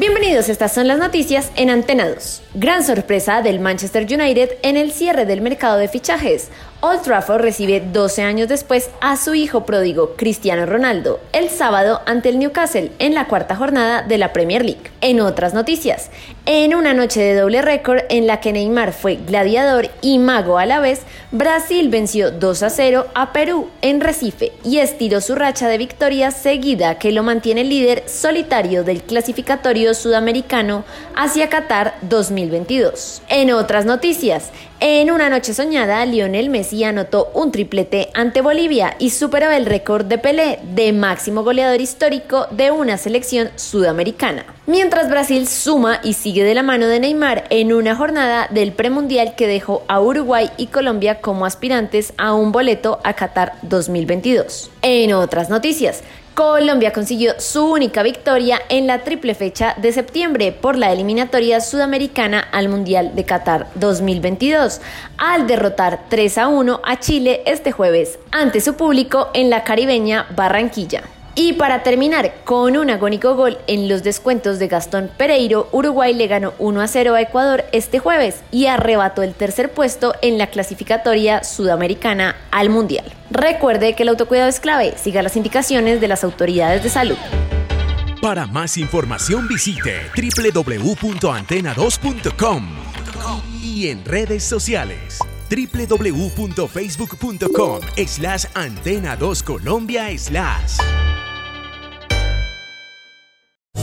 Bienvenidos, estas son las noticias en Antena 2. Gran sorpresa del Manchester United en el cierre del mercado de fichajes. Old Trafford recibe 12 años después a su hijo pródigo Cristiano Ronaldo el sábado ante el Newcastle en la cuarta jornada de la Premier League. En otras noticias, en una noche de doble récord en la que Neymar fue gladiador y mago a la vez, Brasil venció 2 a 0 a Perú en Recife y estiró su racha de victorias seguida que lo mantiene líder solitario del clasificatorio sudamericano hacia Qatar 2022. En otras noticias, en una noche soñada, Lionel Messi anotó un triplete ante Bolivia y superó el récord de Pelé de máximo goleador histórico de una selección sudamericana. Mientras Brasil suma y sigue de la mano de Neymar en una jornada del premundial que dejó a Uruguay y Colombia como aspirantes a un boleto a Qatar 2022. En otras noticias, Colombia consiguió su única victoria en la triple fecha de septiembre por la eliminatoria sudamericana al Mundial de Qatar 2022, al derrotar 3 a 1 a Chile este jueves ante su público en la caribeña Barranquilla. Y para terminar, con un agónico gol en los descuentos de Gastón Pereiro, Uruguay le ganó 1 a 0 a Ecuador este jueves y arrebató el tercer puesto en la clasificatoria sudamericana al Mundial. Recuerde que el autocuidado es clave, siga las indicaciones de las autoridades de salud. Para más información visite www.antena2.com y en redes sociales www.facebook.com slash antena 2 Colombia slash.